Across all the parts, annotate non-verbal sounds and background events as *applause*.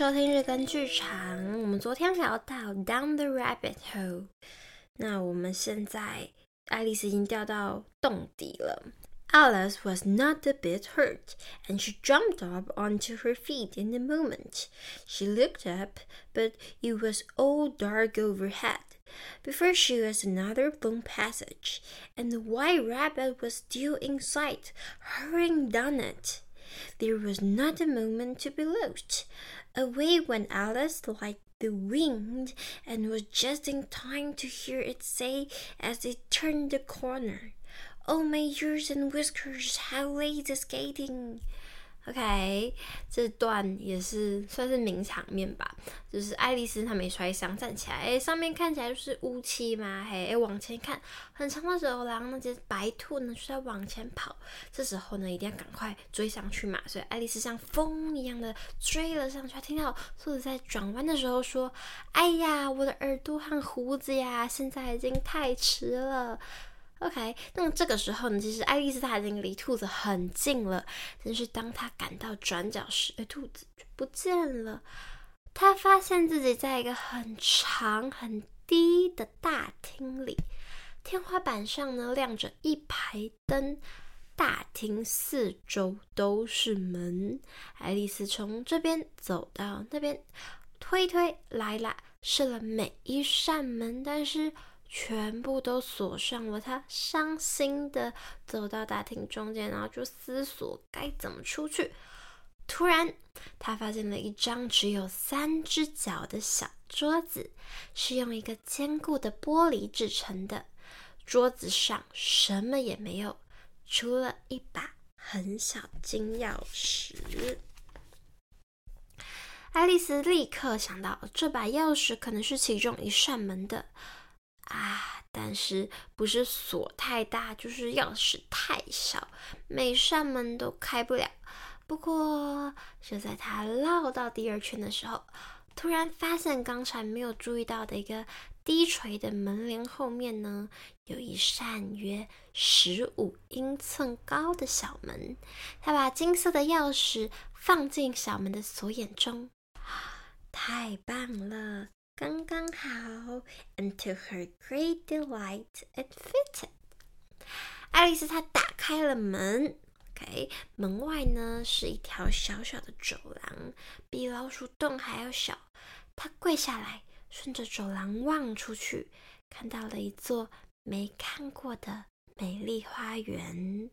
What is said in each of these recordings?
收听日更剧场。我们昨天聊到 Down the Rabbit Hole，那我们现在爱丽丝已经掉到洞底了。Alice was not a bit hurt, and she jumped up onto her feet in a moment. She looked up, but it was all dark overhead. Before she was another long passage, and the white rabbit was still in sight, hurrying down it. There was not a moment to be lost. Away went Alice like the wind, and was just in time to hear it say as it turned the corner, "Oh, my ears and whiskers, how late is skating!" OK，这段也是算是名场面吧。就是爱丽丝她没摔伤，站起来，哎，上面看起来就是乌漆嘛，嘿，哎，往前看，很长的走廊，那只白兔呢就在往前跑。这时候呢，一定要赶快追上去嘛。所以爱丽丝像风一样的追了上去，她听到兔子在转弯的时候说：“哎呀，我的耳朵和胡子呀，现在已经太迟了。” OK，那么这个时候呢，其实爱丽丝她已经离兔子很近了。但是当她赶到转角时，哎，兔子就不见了。她发现自己在一个很长很低的大厅里，天花板上呢亮着一排灯，大厅四周都是门。爱丽丝从这边走到那边，推推来来，试了每一扇门，但是。全部都锁上了，他伤心的走到大厅中间，然后就思索该怎么出去。突然，他发现了一张只有三只脚的小桌子，是用一个坚固的玻璃制成的。桌子上什么也没有，除了一把很小金钥匙。爱丽丝立刻想到，这把钥匙可能是其中一扇门的。啊！但是不是锁太大，就是钥匙太少，每扇门都开不了。不过就在他绕到第二圈的时候，突然发现刚才没有注意到的一个低垂的门帘后面呢，有一扇约十五英寸高的小门。他把金色的钥匙放进小门的锁眼中，太棒了！刚刚好，and to her great delight, it fitted。爱丽丝她打开了门，OK，门外呢是一条小小的走廊，比老鼠洞还要小。她跪下来，顺着走廊望出去，看到了一座没看过的美丽花园。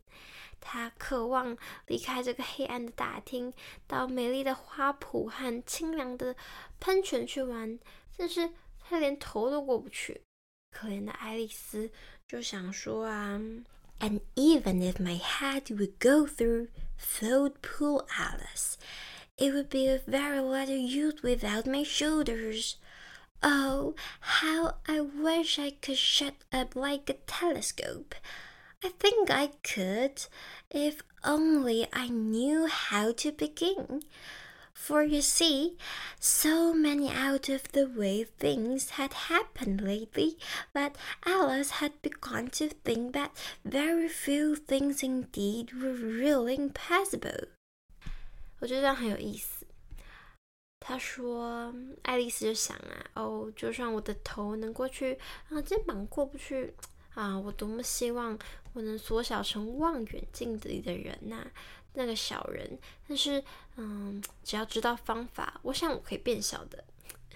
她渴望离开这个黑暗的大厅，到美丽的花圃和清凉的喷泉去玩。但是他连头都过不去，可怜的爱丽丝就想说啊，And even if my head would go through, thought poor Alice, it would be of very little use without my shoulders. Oh, how I wish I could shut up like a telescope. I think I could, if only I knew how to begin. For you see, so many out of the way things had happened lately that Alice had begun to think that very few things indeed were really impossible. 我觉得这样很有意思。他说：“爱丽丝就想啊，哦，就算我的头能过去，啊，肩膀过不去，啊，我多么希望我能缩小成望远镜里的人呐、啊。” 那个小人，但是，嗯，只要知道方法，我想我可以变小的。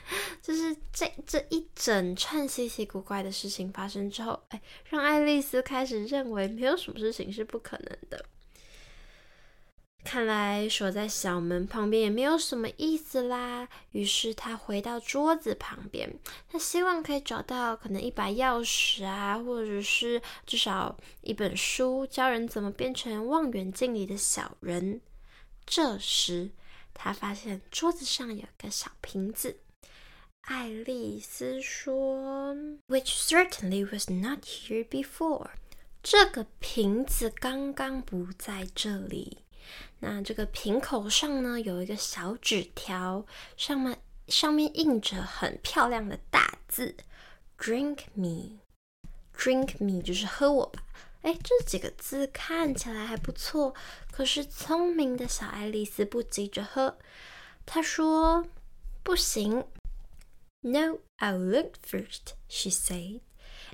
*laughs* 就是这这一整串稀奇古怪的事情发生之后，哎，让爱丽丝开始认为没有什么事情是不可能的。看来锁在小门旁边也没有什么意思啦。于是他回到桌子旁边，他希望可以找到可能一把钥匙啊，或者是至少一本书，教人怎么变成望远镜里的小人。这时他发现桌子上有个小瓶子。爱丽丝说：“Which certainly was not here before。”这个瓶子刚刚不在这里。那这个瓶口上呢，有一个小纸条，上面上面印着很漂亮的大字，“Drink me”，“Drink me” 就是喝我吧。哎，这几个字看起来还不错，可是聪明的小爱丽丝不急着喝，她说 不行。No, I'll look first, she said,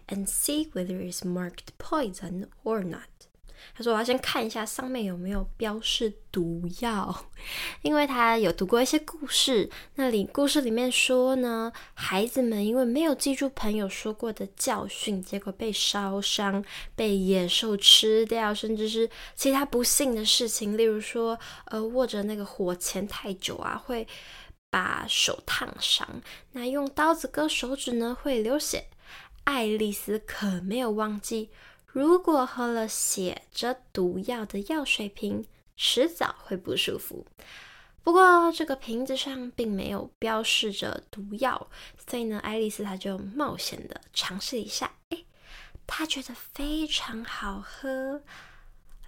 and see whether it's marked poison or not. 他说：“我要先看一下上面有没有标示毒药，*laughs* 因为他有读过一些故事。那里故事里面说呢，孩子们因为没有记住朋友说过的教训，结果被烧伤、被野兽吃掉，甚至是其他不幸的事情，例如说，呃，握着那个火钳太久啊，会把手烫伤；那用刀子割手指呢，会流血。爱丽丝可没有忘记。”如果喝了写着毒药的药水瓶，迟早会不舒服。不过这个瓶子上并没有标示着毒药，所以呢，爱丽丝她就冒险的尝试一下。哎，她觉得非常好喝。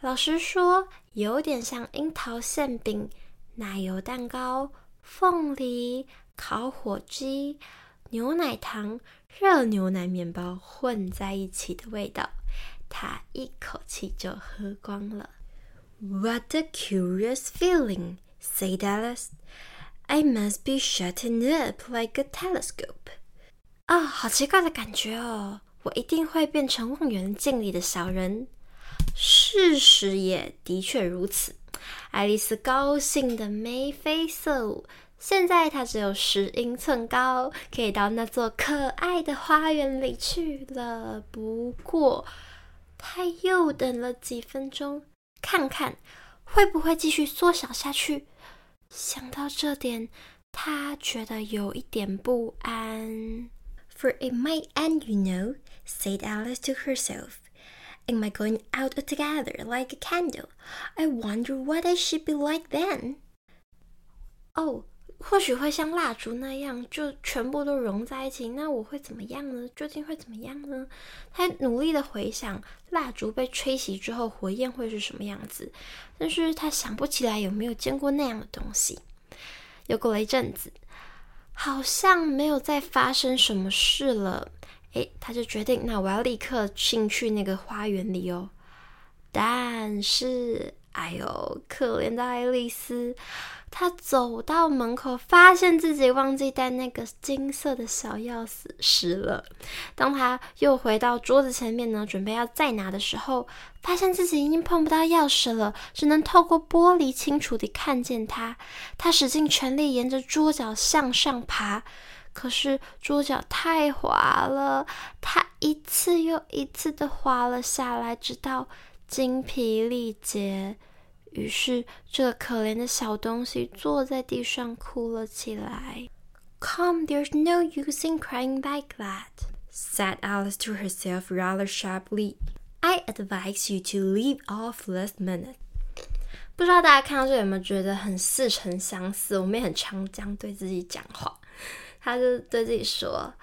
老实说，有点像樱桃馅饼、奶油蛋糕、凤梨、烤火鸡、牛奶糖、热牛奶面包混在一起的味道。他一口气就喝光了。What a curious feeling, said Alice. I must be shutting up like a telescope. 啊、哦，好奇怪的感觉哦！我一定会变成望远镜里的小人。事实也的确如此。爱丽丝高兴的眉飞色舞。现在她只有十英寸高，可以到那座可爱的花园里去了。不过，他又等了几分钟，看看会不会继续缩小下去。想到这点，他觉得有一点不安。For it might end, you know, said Alice to herself. Am I going out together like a candle? I wonder what I should be like then. Oh. 或许会像蜡烛那样，就全部都融在一起。那我会怎么样呢？究竟会怎么样呢？他努力的回想，蜡烛被吹熄之后，火焰会是什么样子。但是他想不起来有没有见过那样的东西。又过了一阵子，好像没有再发生什么事了。诶，他就决定，那我要立刻进去那个花园里哦。但是，哎呦，可怜的爱丽丝。她走到门口，发现自己忘记带那个金色的小钥匙了。当她又回到桌子前面呢，准备要再拿的时候，发现自己已经碰不到钥匙了，只能透过玻璃清楚地看见它。她使尽全力沿着桌角向上爬，可是桌角太滑了，她一次又一次地滑了下来，直到精疲力竭。于是，这个可怜的小东西坐在地上哭了起来。Come, there's no use in crying like that," said Alice to herself rather sharply. "I advise you to leave off last minute." 不知道大家看到这有没有觉得很似曾相识？我们也很常这样对自己讲话。他就对自己说。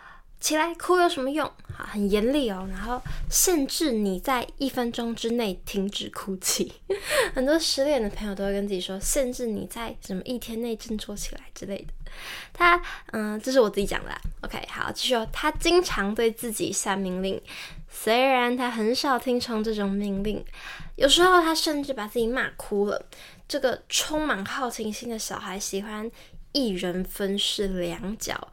起来哭有什么用？好，很严厉哦。然后限制你在一分钟之内停止哭泣。*laughs* 很多失恋的朋友都会跟自己说，限制你在什么一天内振作起来之类的。他，嗯，这是我自己讲的。OK，好，继续。他经常对自己下命令，虽然他很少听从这种命令。有时候他甚至把自己骂哭了。这个充满好奇心的小孩喜欢一人分饰两角。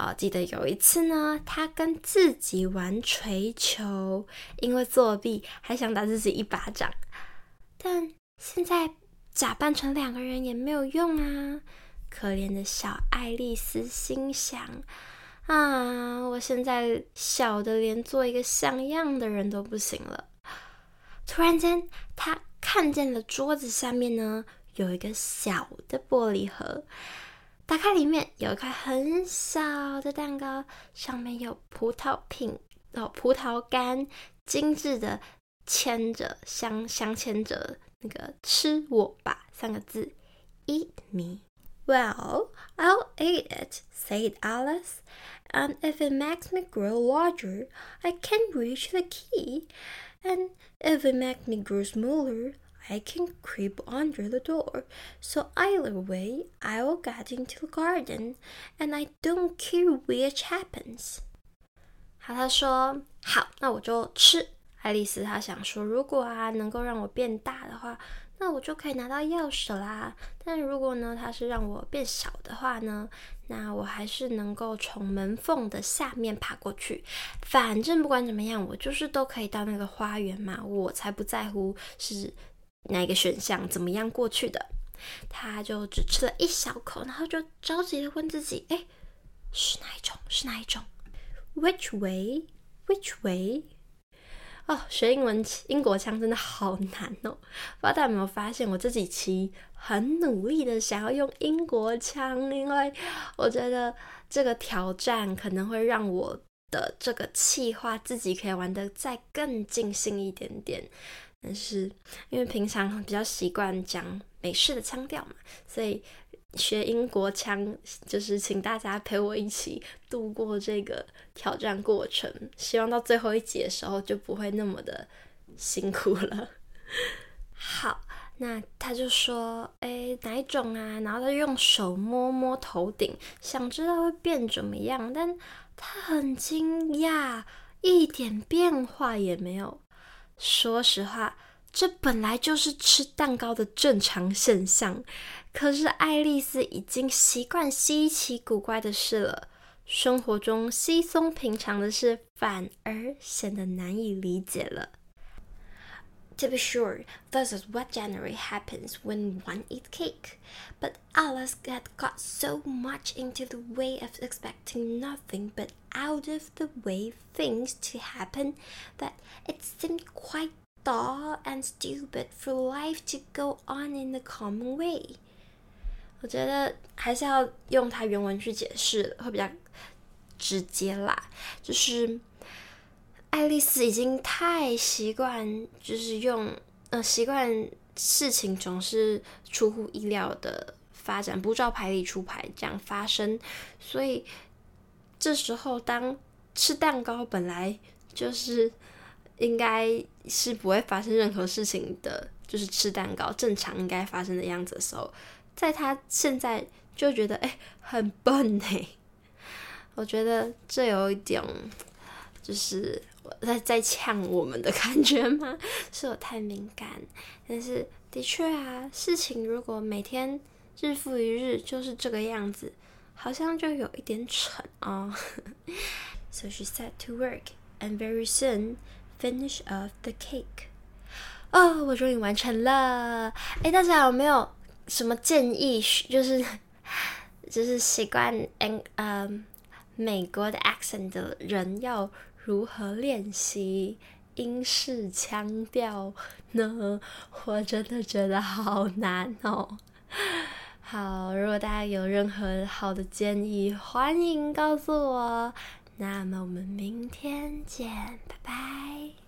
哦，记得有一次呢，他跟自己玩槌球，因为作弊还想打自己一巴掌。但现在假扮成两个人也没有用啊！可怜的小爱丽丝心想：啊，我现在小的连做一个像样的人都不行了。突然间，他看见了桌子下面呢，有一个小的玻璃盒。打开，里面有一块很小的蛋糕，上面有葡萄品哦，葡萄干，精致的牵着，镶镶嵌着那个“吃我吧”三个字，Eat me. Well, I'll eat it, said Alice. And if it makes me grow larger, I can reach the key. And if it makes me grow smaller, I can creep under the door, so either way I will get into the garden, and I don't care which happens. 好，他说好，那我就吃。爱丽丝她想说，如果啊能够让我变大的话，那我就可以拿到钥匙啦。但如果呢，它是让我变小的话呢，那我还是能够从门缝的下面爬过去。反正不管怎么样，我就是都可以到那个花园嘛，我才不在乎是哪个选项，怎么样过去的。他就只吃了一小口，然后就着急的问自己：“哎，是哪一种？是哪一种？Which way? Which way?” 哦，学英文英国腔真的好难哦！不知道大家有没有发现，我这几期很努力的想要用英国腔，因为我觉得这个挑战可能会让我的这个企划自己可以玩得再更尽兴一点点。但是因为平常比较习惯讲美式的腔调嘛，所以。学英国腔，就是请大家陪我一起度过这个挑战过程。希望到最后一集的时候就不会那么的辛苦了。好，那他就说：“哎，哪一种啊？”然后他用手摸摸头顶，想知道会变怎么样。但他很惊讶，一点变化也没有。说实话。这本来就是吃蛋糕的正常现象，可是爱丽丝已经习惯稀奇古怪的事了。生活中稀松平常的事，反而显得难以理解了。To be sure, this is what generally happens when one eats cake. But Alice had got so much into the way of expecting nothing but out of the way things to happen that it seemed quite dull and stupid for life to go on in the common way。我觉得还是要用它原文去解释，会比较直接啦。就是 爱丽丝已经太习惯，就是用呃习惯事情总是出乎意料的发展，不照牌理出牌这样发生，所以这时候当吃蛋糕本来就是。应该是不会发生任何事情的，就是吃蛋糕正常应该发生的样子的时候，在他现在就觉得哎很笨哎，*laughs* 我觉得这有一点就是我在在呛我们的感觉吗？*laughs* 是我太敏感？但是的确啊，事情如果每天日复一日就是这个样子，好像就有一点蠢哦。*laughs* So she set to work, and very soon. Finish off the cake，哦，我终于完成了。哎，大家有没有什么建议？就是 *laughs* 就是习惯嗯嗯美国的 accent 的人要如何练习英式腔调呢？我真的觉得好难哦。好，如果大家有任何好的建议，欢迎告诉我。那么我们明天见，拜拜。